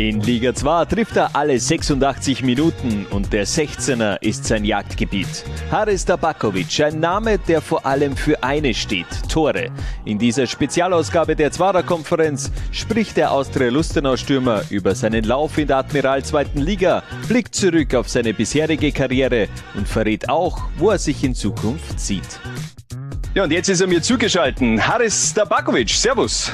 In Liga 2 trifft er alle 86 Minuten und der 16er ist sein Jagdgebiet. Haris Tabakovic, ein Name, der vor allem für eine steht, Tore. In dieser Spezialausgabe der Zwarer Konferenz spricht der Austria-Lustenau-Stürmer über seinen Lauf in der Admiral 2. Liga, blickt zurück auf seine bisherige Karriere und verrät auch, wo er sich in Zukunft sieht. Ja, und jetzt ist er mir zugeschaltet. Haris Tabakovic, Servus.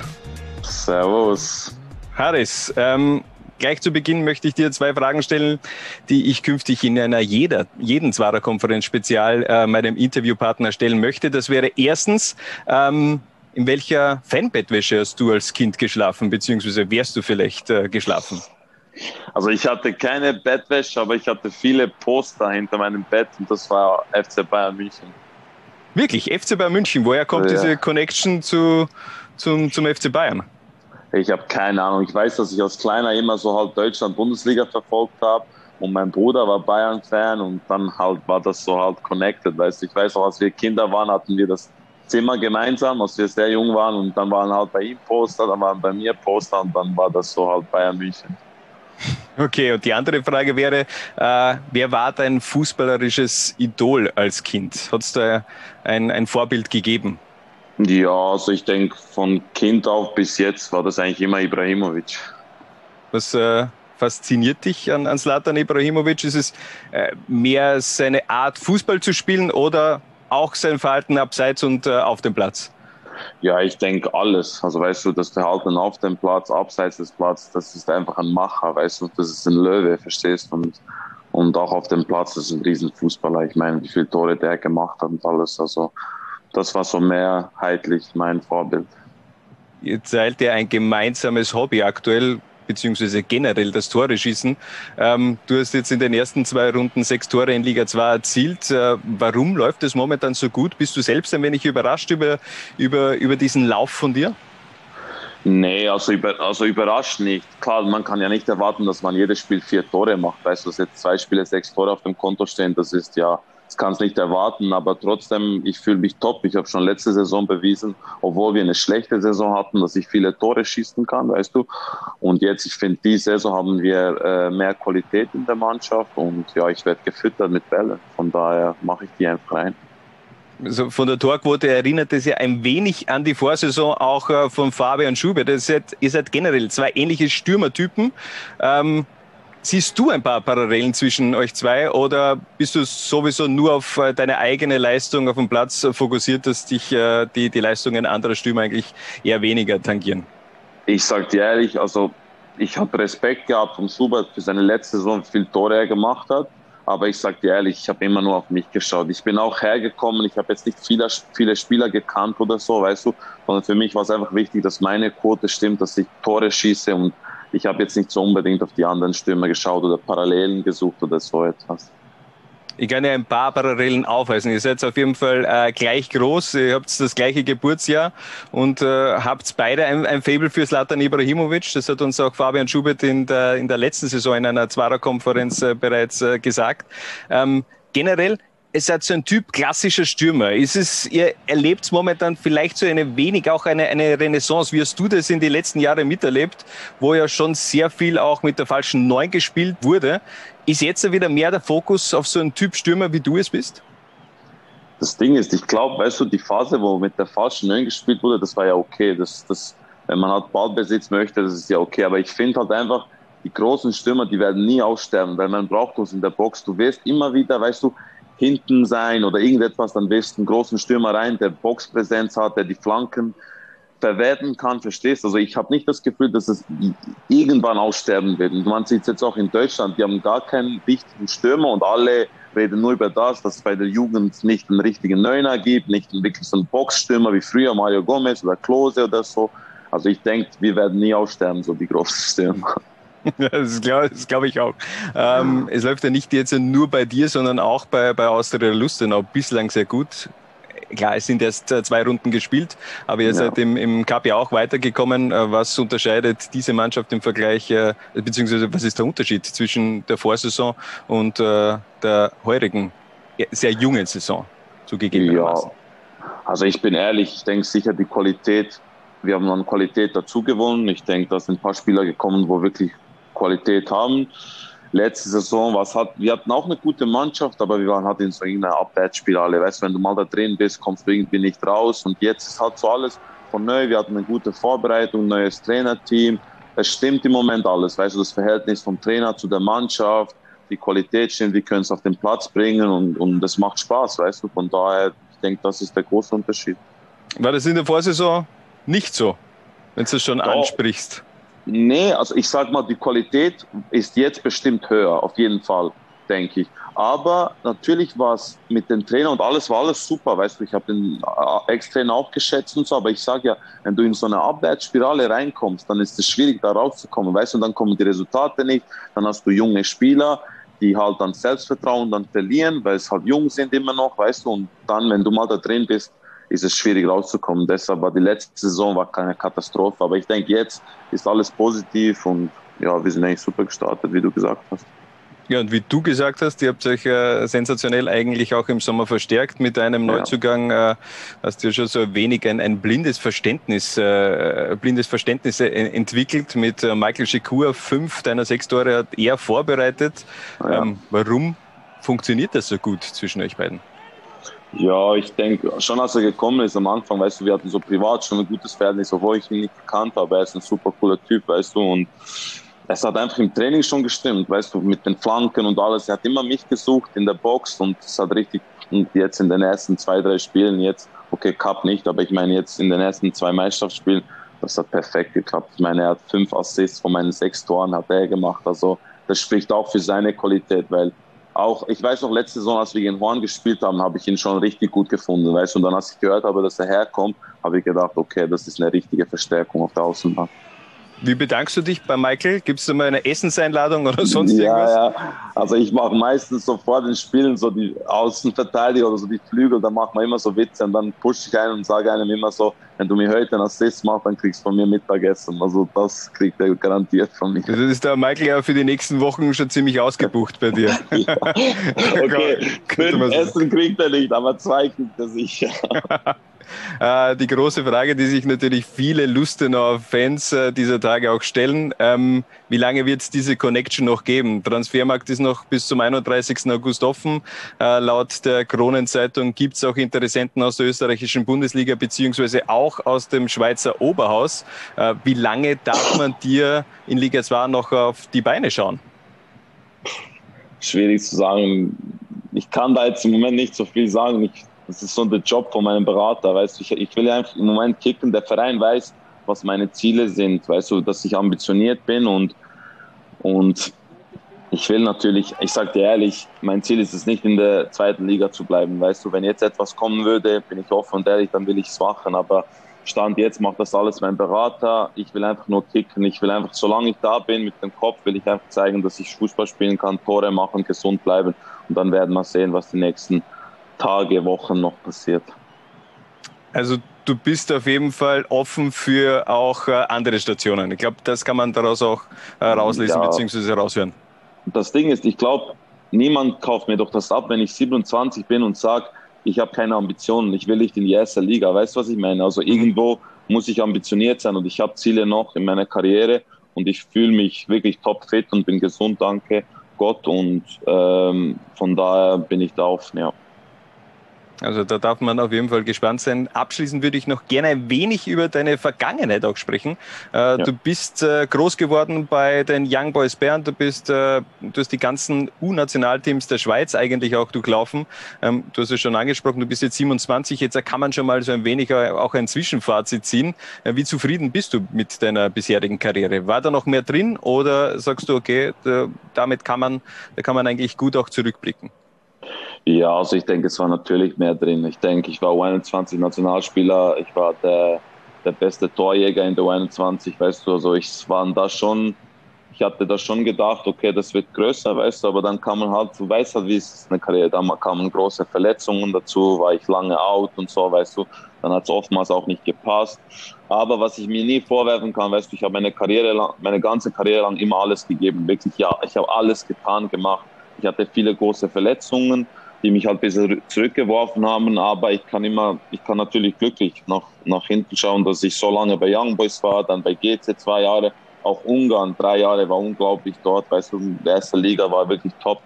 Servus. Haris, ähm, Gleich zu Beginn möchte ich dir zwei Fragen stellen, die ich künftig in einer jeder, jeden Zwarer-Konferenz spezial äh, meinem Interviewpartner stellen möchte. Das wäre erstens, ähm, in welcher Fanbettwäsche hast du als Kind geschlafen, beziehungsweise wärst du vielleicht äh, geschlafen? Also ich hatte keine Bettwäsche, aber ich hatte viele Poster hinter meinem Bett und das war FC Bayern München. Wirklich, FC Bayern München. Woher kommt ja. diese Connection zu, zum, zum FC Bayern? Ich habe keine Ahnung. Ich weiß, dass ich als Kleiner immer so halt Deutschland-Bundesliga verfolgt habe. Und mein Bruder war Bayern-Fan und dann halt war das so halt connected. Weißt Ich weiß auch, als wir Kinder waren, hatten wir das Zimmer gemeinsam, als wir sehr jung waren. Und dann waren halt bei ihm Poster, dann waren bei mir Poster und dann war das so halt Bayern München. Okay, und die andere Frage wäre, äh, wer war dein fußballerisches Idol als Kind? Hat es da ein, ein Vorbild gegeben? Ja, also ich denke, von Kind auf bis jetzt war das eigentlich immer Ibrahimovic. Was äh, fasziniert dich an, an Zlatan Ibrahimovic? Ist es äh, mehr seine Art, Fußball zu spielen oder auch sein Verhalten abseits und äh, auf dem Platz? Ja, ich denke alles. Also weißt du, das Verhalten auf dem Platz, abseits des Platzes, das ist einfach ein Macher, weißt du, das ist ein Löwe, verstehst du? Und, und auch auf dem Platz, das ist ein Riesenfußballer. Ich meine, wie viele Tore der gemacht hat und alles. Also das war so mehrheitlich mein Vorbild. Ihr teilt ja ein gemeinsames Hobby aktuell, beziehungsweise generell das Tore schießen. Ähm, du hast jetzt in den ersten zwei Runden sechs Tore in Liga 2 erzielt. Äh, warum läuft es momentan so gut? Bist du selbst ein wenig überrascht über, über, über diesen Lauf von dir? Nee, also, über, also überrascht nicht. Klar, man kann ja nicht erwarten, dass man jedes Spiel vier Tore macht. Weißt du, dass jetzt zwei Spiele sechs Tore auf dem Konto stehen, das ist ja das kann es nicht erwarten, aber trotzdem, ich fühle mich top. Ich habe schon letzte Saison bewiesen, obwohl wir eine schlechte Saison hatten, dass ich viele Tore schießen kann, weißt du. Und jetzt, ich finde, die Saison haben wir äh, mehr Qualität in der Mannschaft und ja, ich werde gefüttert mit Bällen. Von daher mache ich die einfach rein. Also von der Torquote erinnert es ja ein wenig an die Vorsaison auch äh, von Fabian Schubert. Ihr seid, ihr seid generell zwei ähnliche Stürmertypen. Ähm, Siehst du ein paar Parallelen zwischen euch zwei oder bist du sowieso nur auf äh, deine eigene Leistung auf dem Platz fokussiert, dass dich äh, die, die Leistungen anderer Stürmer eigentlich eher weniger tangieren? Ich sag dir ehrlich, also ich habe Respekt gehabt von Schubert für seine letzte Saison, wie viele Tore er gemacht hat. Aber ich sag dir ehrlich, ich habe immer nur auf mich geschaut. Ich bin auch hergekommen, ich habe jetzt nicht viele, viele Spieler gekannt oder so, weißt du, sondern für mich war es einfach wichtig, dass meine Quote stimmt, dass ich Tore schieße und ich habe jetzt nicht so unbedingt auf die anderen Stürmer geschaut oder Parallelen gesucht oder so etwas. Ich kann ja ein paar Parallelen aufweisen. Ihr seid auf jeden Fall äh, gleich groß, ihr habt das gleiche Geburtsjahr und äh, habt beide ein, ein Faible für Slatan Ibrahimovic. Das hat uns auch Fabian Schubert in der, in der letzten Saison in einer Zwarer-Konferenz äh, bereits äh, gesagt. Ähm, generell, es seid so ein Typ klassischer Stürmer. Ist es, ihr erlebt momentan vielleicht so eine wenig auch eine, eine Renaissance. Wie hast du das in den letzten Jahren miterlebt, wo ja schon sehr viel auch mit der falschen Neun gespielt wurde? Ist jetzt wieder mehr der Fokus auf so einen Typ Stürmer, wie du es bist? Das Ding ist, ich glaube, weißt du, die Phase, wo mit der falschen Neun gespielt wurde, das war ja okay. Das, das, wenn man halt Ballbesitz möchte, das ist ja okay. Aber ich finde halt einfach, die großen Stürmer, die werden nie aussterben, weil man braucht uns in der Box. Du wirst immer wieder, weißt du, hinten sein oder irgendetwas, dann wirst du einen großen Stürmer rein, der Boxpräsenz hat, der die Flanken verwerten kann, verstehst? Also ich habe nicht das Gefühl, dass es irgendwann aussterben wird. Und man sieht es jetzt auch in Deutschland, die haben gar keinen richtigen Stürmer und alle reden nur über das, dass es bei der Jugend nicht einen richtigen Neuner gibt, nicht wirklich so einen Boxstürmer wie früher Mario Gomez oder Klose oder so. Also ich denke, wir werden nie aussterben, so die großen Stürmer. Das glaube glaub ich auch. Ähm, es läuft ja nicht jetzt nur bei dir, sondern auch bei, bei Austria Lustenau bislang sehr gut. klar, es sind erst äh, zwei Runden gespielt, aber ihr ja. seid im, im Cup ja auch weitergekommen. Äh, was unterscheidet diese Mannschaft im Vergleich, äh, beziehungsweise was ist der Unterschied zwischen der Vorsaison und äh, der heurigen, sehr jungen Saison zugegebenermaßen? Ja, also ich bin ehrlich, ich denke sicher die Qualität, wir haben an Qualität dazu gewonnen. Ich denke, da sind ein paar Spieler gekommen, wo wirklich Qualität haben letzte Saison was hat, wir hatten auch eine gute Mannschaft, aber wir waren halt in so einer Abwärtsspirale. Weißt du, wenn du mal da drin bist, kommst du irgendwie nicht raus. Und jetzt ist halt so alles von neu. Wir hatten eine gute Vorbereitung, neues Trainerteam. Es stimmt im Moment alles. Weißt du, das Verhältnis vom Trainer zu der Mannschaft, die Qualität stimmt, wir können es auf den Platz bringen und, und das macht Spaß, weißt du. Von daher, ich denke, das ist der große Unterschied. War das in der Vorsaison nicht so, wenn du es schon Doch. ansprichst? Nee, also ich sag mal, die Qualität ist jetzt bestimmt höher, auf jeden Fall, denke ich. Aber natürlich war es mit dem Trainer und alles war alles super, weißt du, ich habe den äh, Ex-Trainer auch geschätzt und so, aber ich sage ja, wenn du in so eine Abwärtsspirale reinkommst, dann ist es schwierig, da rauszukommen, weißt du, und dann kommen die Resultate nicht, dann hast du junge Spieler, die halt dann Selbstvertrauen dann verlieren, weil es halt jung sind immer noch, weißt du, und dann, wenn du mal da drin bist, ist es schwierig rauszukommen. Deshalb war die letzte Saison war keine Katastrophe. Aber ich denke, jetzt ist alles positiv und ja, wir sind eigentlich super gestartet, wie du gesagt hast. Ja, und wie du gesagt hast, ihr habt euch äh, sensationell eigentlich auch im Sommer verstärkt mit einem Neuzugang. Äh, hast du ja schon so ein wenig ein, ein blindes Verständnis, äh, blindes Verständnis äh, entwickelt mit äh, Michael Shekur. Fünf deiner sechs Tore hat er vorbereitet. Ja. Ähm, warum funktioniert das so gut zwischen euch beiden? Ja, ich denke, schon als er gekommen ist am Anfang, weißt du, wir hatten so privat schon ein gutes Verhältnis, obwohl ich ihn nicht gekannt habe. Er ist ein super cooler Typ, weißt du, und es hat einfach im Training schon gestimmt, weißt du, mit den Flanken und alles. Er hat immer mich gesucht in der Box und es hat richtig, und jetzt in den ersten zwei, drei Spielen, jetzt, okay, Cup nicht, aber ich meine jetzt in den ersten zwei Meisterschaftsspielen, das hat perfekt geklappt. Ich meine, er hat fünf Assists von meinen sechs Toren hat er gemacht, also das spricht auch für seine Qualität, weil auch, ich weiß noch, letzte Saison, als wir gegen Horn gespielt haben, habe ich ihn schon richtig gut gefunden, weißt Und dann, als ich gehört habe, dass er herkommt, habe ich gedacht, okay, das ist eine richtige Verstärkung auf der Außenbahn. Wie bedankst du dich bei Michael? Gibt es da mal eine Essenseinladung oder sonst ja, irgendwas? Ja, also ich mache meistens so vor den Spielen so die Außenverteidiger oder so die Flügel, da machen wir immer so Witze und dann pushe ich einen und sage einem immer so, wenn du mir heute einen Assist machst, dann kriegst du von mir Mittagessen. Also das kriegt er garantiert von mir. Das ist der Michael ja für die nächsten Wochen schon ziemlich ausgebucht bei dir. ja. Okay, Essen kriegt er nicht, aber zwei kriegt er sicher. Äh, die große Frage, die sich natürlich viele Lustenauer Fans äh, dieser Tage auch stellen, ähm, wie lange wird es diese Connection noch geben? Transfermarkt ist noch bis zum 31. August offen. Äh, laut der Kronenzeitung gibt es auch Interessenten aus der österreichischen Bundesliga beziehungsweise auch aus dem Schweizer Oberhaus. Äh, wie lange darf man dir in Liga 2 noch auf die Beine schauen? Schwierig zu sagen. Ich kann da jetzt im Moment nicht so viel sagen. Ich das ist so der Job von meinem Berater, weißt du, ich, ich will einfach im Moment kicken, der Verein weiß, was meine Ziele sind, weißt du, dass ich ambitioniert bin und, und ich will natürlich, ich sag dir ehrlich, mein Ziel ist es nicht in der zweiten Liga zu bleiben, weißt du, wenn jetzt etwas kommen würde, bin ich offen und ehrlich, dann will ich es machen, aber Stand jetzt macht das alles mein Berater. Ich will einfach nur kicken. Ich will einfach, solange ich da bin mit dem Kopf, will ich einfach zeigen, dass ich Fußball spielen kann, Tore machen, gesund bleiben. Und dann werden wir sehen, was die nächsten Tage, Wochen noch passiert. Also du bist auf jeden Fall offen für auch äh, andere Stationen. Ich glaube, das kann man daraus auch äh, rauslesen ja. bzw. raushören. Das Ding ist, ich glaube, niemand kauft mir doch das ab, wenn ich 27 bin und sage, ich habe keine Ambitionen, ich will nicht in die erste Liga. Weißt du, was ich meine? Also mhm. irgendwo muss ich ambitioniert sein und ich habe Ziele noch in meiner Karriere und ich fühle mich wirklich topfit und bin gesund, danke Gott. Und ähm, von daher bin ich da offen, ja. Also da darf man auf jeden Fall gespannt sein. Abschließend würde ich noch gerne ein wenig über deine Vergangenheit auch sprechen. Äh, ja. Du bist äh, groß geworden bei den Young Boys Bern. Du bist, äh, du hast die ganzen U-Nationalteams der Schweiz eigentlich auch durchlaufen. Ähm, du hast es schon angesprochen, du bist jetzt 27. Jetzt kann man schon mal so ein wenig auch ein Zwischenfazit ziehen. Wie zufrieden bist du mit deiner bisherigen Karriere? War da noch mehr drin oder sagst du, okay, damit kann man, da kann man eigentlich gut auch zurückblicken? Ja, also ich denke, es war natürlich mehr drin. Ich denke, ich war U21 Nationalspieler, ich war der, der beste Torjäger in der U21, weißt du, also ich waren da schon ich hatte da schon gedacht, okay, das wird größer, weißt du, aber dann kam man halt, du weißt halt, wie es ist eine Karriere, dann kamen große Verletzungen dazu, war ich lange out und so, weißt du, dann hat es oftmals auch nicht gepasst. Aber was ich mir nie vorwerfen kann, weißt du, ich habe meine Karriere lang, meine ganze Karriere lang immer alles gegeben, wirklich, ja, ich habe alles getan, gemacht. Ich hatte viele große Verletzungen, die mich halt ein bisschen zurückgeworfen haben, aber ich kann immer, ich kann natürlich glücklich nach, nach hinten schauen, dass ich so lange bei Young Boys war, dann bei GC zwei Jahre, auch Ungarn, drei Jahre war unglaublich dort, weißt du, die erste Liga war wirklich top.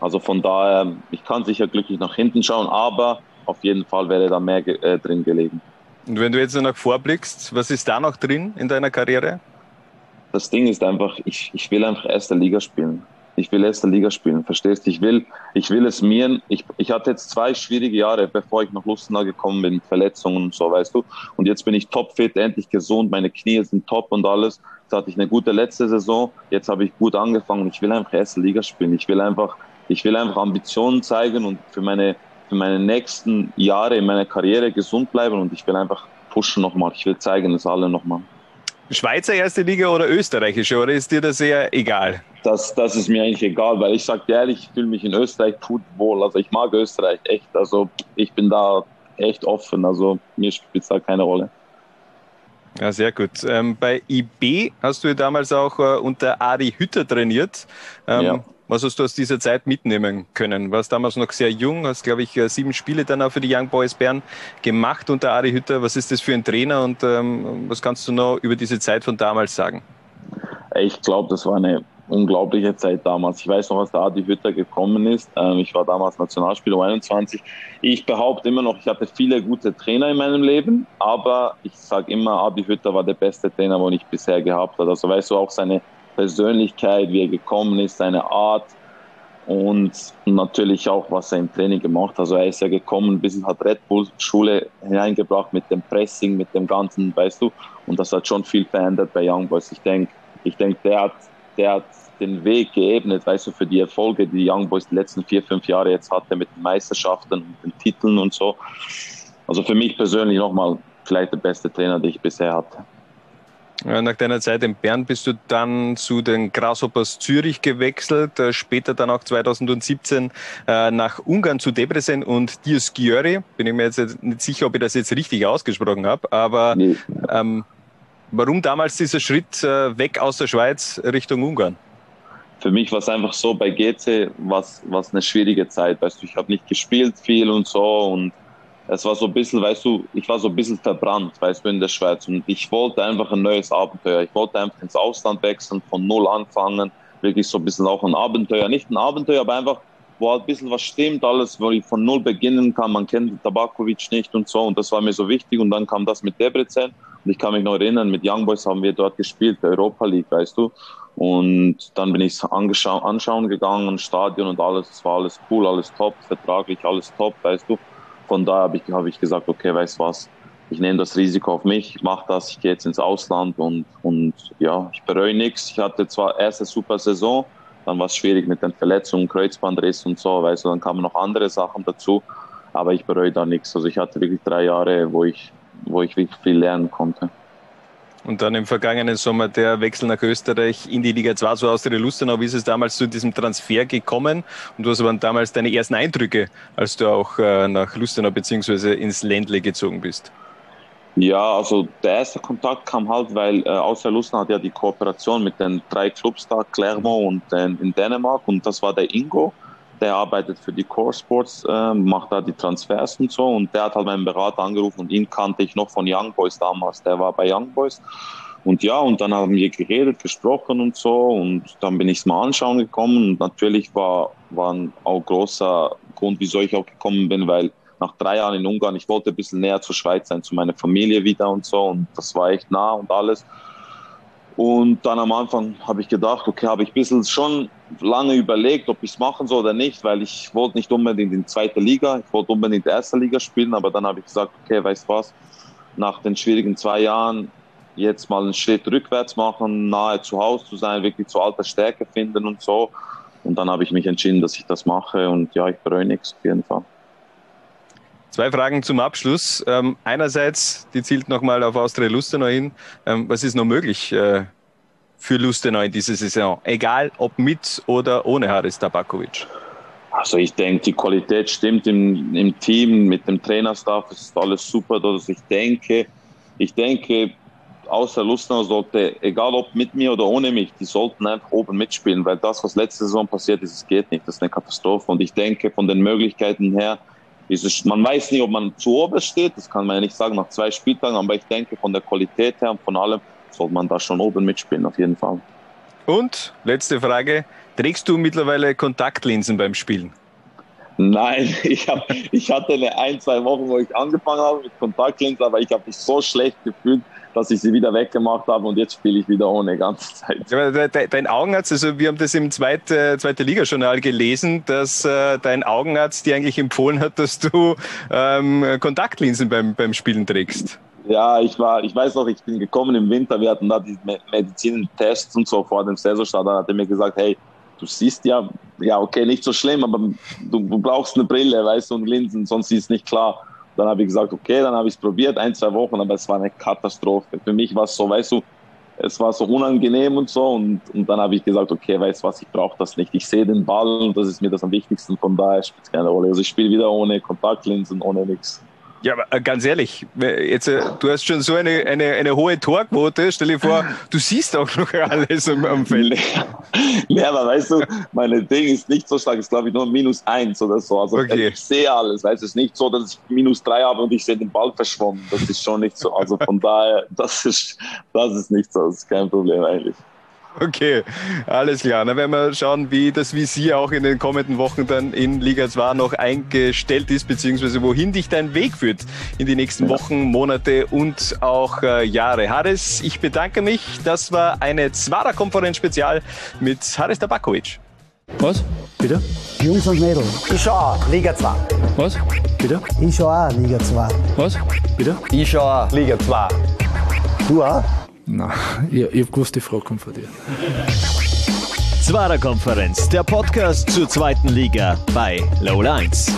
Also von daher, ich kann sicher glücklich nach hinten schauen, aber auf jeden Fall wäre da mehr äh, drin gelegen. Und wenn du jetzt noch vorblickst, was ist da noch drin in deiner Karriere? Das Ding ist einfach, ich, ich will einfach erste Liga spielen. Ich will erste Liga spielen, verstehst du? Ich will, ich will es mir. Ich, ich hatte jetzt zwei schwierige Jahre, bevor ich nach Lustenau gekommen bin, Verletzungen und so, weißt du. Und jetzt bin ich topfit, endlich gesund, meine Knie sind top und alles. Jetzt hatte ich eine gute letzte Saison. Jetzt habe ich gut angefangen. Ich will einfach erste Liga spielen. Ich will einfach, ich will einfach Ambitionen zeigen und für meine, für meine nächsten Jahre in meiner Karriere gesund bleiben und ich will einfach pushen nochmal. Ich will zeigen es alle nochmal. Schweizer erste Liga oder österreichische oder ist dir das eher egal? Das, das ist mir eigentlich egal, weil ich sage dir ehrlich, ich fühle mich in Österreich gut wohl. Also ich mag Österreich echt. Also ich bin da echt offen. Also mir spielt es da keine Rolle. Ja, sehr gut. Ähm, bei IB hast du damals auch äh, unter Adi Hütter trainiert. Ähm, ja. Was hast du aus dieser Zeit mitnehmen können? Warst damals noch sehr jung, hast, glaube ich, äh, sieben Spiele dann auch für die Young Boys Bern gemacht unter Adi Hütter. Was ist das für ein Trainer und ähm, was kannst du noch über diese Zeit von damals sagen? Ich glaube, das war eine unglaubliche Zeit damals. Ich weiß noch, als der Adi Hütter gekommen ist. Ähm, ich war damals Nationalspieler 21. Ich behaupte immer noch, ich hatte viele gute Trainer in meinem Leben, aber ich sage immer, Adi Hütter war der beste Trainer, den ich bisher gehabt habe. Also weißt du auch seine Persönlichkeit, wie er gekommen ist, seine Art und natürlich auch, was er im Training gemacht hat. Also er ist ja gekommen, bisschen hat Red Bull Schule hineingebracht mit dem Pressing, mit dem Ganzen, weißt du, und das hat schon viel verändert bei Young Boys. Ich denke, ich denke, der hat der hat den Weg geebnet, weißt du, für die Erfolge, die Young Boys die letzten vier, fünf Jahre jetzt hatte mit den Meisterschaften und den Titeln und so. Also für mich persönlich nochmal vielleicht der beste Trainer, den ich bisher hatte. Nach deiner Zeit in Bern bist du dann zu den Grasshoppers Zürich gewechselt, äh, später dann auch 2017 äh, nach Ungarn zu Debrecen und Diosgyöri. Bin ich mir jetzt nicht sicher, ob ich das jetzt richtig ausgesprochen habe, aber nee. ähm, Warum damals dieser Schritt äh, weg aus der Schweiz Richtung Ungarn? Für mich war es einfach so, bei GC war es eine schwierige Zeit. Weißt du, ich habe nicht gespielt viel und so und es war so ein bisschen, weißt du, ich war so ein bisschen verbrannt, weißt du, in der Schweiz und ich wollte einfach ein neues Abenteuer. Ich wollte einfach ins Ausland wechseln, von Null anfangen, wirklich so ein bisschen auch ein Abenteuer. Nicht ein Abenteuer, aber einfach, wo halt ein bisschen was stimmt, alles, wo ich von Null beginnen kann. Man kennt Tabakovic nicht und so und das war mir so wichtig und dann kam das mit Debrecen und ich kann mich noch erinnern, mit Young Boys haben wir dort gespielt, der Europa League, weißt du. Und dann bin ich anschauen gegangen, Stadion und alles. Es war alles cool, alles top, vertraglich alles top, weißt du. Von daher habe ich, hab ich gesagt, okay, weißt du was, ich nehme das Risiko auf mich, ich mache das, ich gehe jetzt ins Ausland und, und ja, ich bereue nichts. Ich hatte zwar erste super Saison, dann war es schwierig mit den Verletzungen, Kreuzbandriss und so, weißt du, dann kamen noch andere Sachen dazu, aber ich bereue da nichts. Also ich hatte wirklich drei Jahre, wo ich wo ich wirklich viel lernen konnte. Und dann im vergangenen Sommer der Wechsel nach Österreich in die Liga 2 zu Austria Lustenau. Wie ist es damals zu diesem Transfer gekommen? Und was waren damals deine ersten Eindrücke, als du auch äh, nach Lustenau bzw. ins Ländle gezogen bist? Ja, also der erste Kontakt kam halt, weil äh, Austria Lustenau hat ja die Kooperation mit den drei Clubs da, Clermont und äh, in Dänemark und das war der Ingo der arbeitet für die Core Sports, äh, macht da die Transfers und so. Und der hat halt meinen Berater angerufen und ihn kannte ich noch von Young Boys damals. Der war bei Young Boys. Und ja, und dann haben wir geredet, gesprochen und so. Und dann bin ich es mal anschauen gekommen. Und natürlich war, war ein auch großer Grund, wieso ich auch gekommen bin, weil nach drei Jahren in Ungarn, ich wollte ein bisschen näher zur Schweiz sein, zu meiner Familie wieder und so. Und das war echt nah und alles. Und dann am Anfang habe ich gedacht, okay, habe ich ein bisschen schon lange überlegt, ob ich es machen soll oder nicht, weil ich wollte nicht unbedingt in die zweite Liga, ich wollte unbedingt in die erste Liga spielen, aber dann habe ich gesagt, okay, weißt du was, nach den schwierigen zwei Jahren jetzt mal einen Schritt rückwärts machen, nahe zu Hause zu sein, wirklich zu alter Stärke finden und so. Und dann habe ich mich entschieden, dass ich das mache und ja, ich bereue nichts auf jeden Fall. Zwei Fragen zum Abschluss. Ähm, einerseits, die zielt nochmal auf Austria Lustenau hin. Ähm, was ist noch möglich äh, für Lustenau in dieser Saison? Egal ob mit oder ohne Haris Tabakovic. Also ich denke, die Qualität stimmt im, im Team, mit dem Trainerstaff, es ist alles super. Also ich denke, ich denke, außer Lustenau sollte, egal ob mit mir oder ohne mich, die sollten einfach oben mitspielen, weil das, was letzte Saison passiert ist, es geht nicht. Das ist eine Katastrophe. Und ich denke, von den Möglichkeiten her, ist man weiß nicht, ob man zu oben steht, das kann man ja nicht sagen nach zwei Spieltagen, aber ich denke, von der Qualität her und von allem sollte man da schon oben mitspielen, auf jeden Fall. Und letzte Frage, trägst du mittlerweile Kontaktlinsen beim Spielen? Nein, ich, hab, ich hatte eine ein, zwei Wochen, wo ich angefangen habe mit Kontaktlinsen, aber ich habe mich so schlecht gefühlt, dass ich sie wieder weggemacht habe und jetzt spiele ich wieder ohne ganze Zeit. Dein Augenarzt, also wir haben das im zweiten zweite Liga-Journal gelesen, dass äh, dein Augenarzt dir eigentlich empfohlen hat, dass du ähm, Kontaktlinsen beim, beim Spielen trägst. Ja, ich war, ich weiß noch, ich bin gekommen im Winter, wir hatten da die Medizintests und so vor dem Saisonstart, da hat er mir gesagt, hey, du siehst ja, ja okay, nicht so schlimm, aber du, du brauchst eine Brille, weißt du, und Linsen, sonst ist es nicht klar. Dann habe ich gesagt, okay, dann habe ich es probiert, ein, zwei Wochen, aber es war eine Katastrophe. Für mich war es so, weißt du, es war so unangenehm und so. Und, und dann habe ich gesagt, okay, weißt du was, ich brauche das nicht. Ich sehe den Ball und das ist mir das am wichtigsten. Von daher spielt es keine Rolle. Also ich spiele wieder ohne Kontaktlinsen, ohne nichts. Ja, aber äh, ganz ehrlich, jetzt, äh, du hast schon so eine, eine, eine hohe Torquote. Stell dir vor, du siehst auch noch alles am, am Feld. Nee, aber weißt du, meine Ding ist nicht so stark, ist glaube ich nur minus eins oder so. Also okay. ich sehe alles. Weißt du, es ist nicht so, dass ich minus drei habe und ich sehe den Ball verschwommen. Das ist schon nicht so. Also von daher, das ist, das ist nicht so. Das ist kein Problem eigentlich. Okay, alles klar. Dann werden wir schauen, wie das Visier auch in den kommenden Wochen dann in Liga 2 noch eingestellt ist, beziehungsweise wohin dich dein Weg führt in die nächsten Wochen, Monate und auch äh, Jahre. Haris, ich bedanke mich. Das war eine Zwara-Konferenz-Spezial mit Haris Tabakovic. Was? Bitte? Jungs und Mädels. Ich schau Liga 2. Was? Bitte? Ich schau auch Liga 2. Was? Bitte? Ich schau Liga 2. Du auch? Nein, ich, ich habe gewusst, die Frage kommt von dir. Zwarer Konferenz, der Podcast zur zweiten Liga bei Low Lines.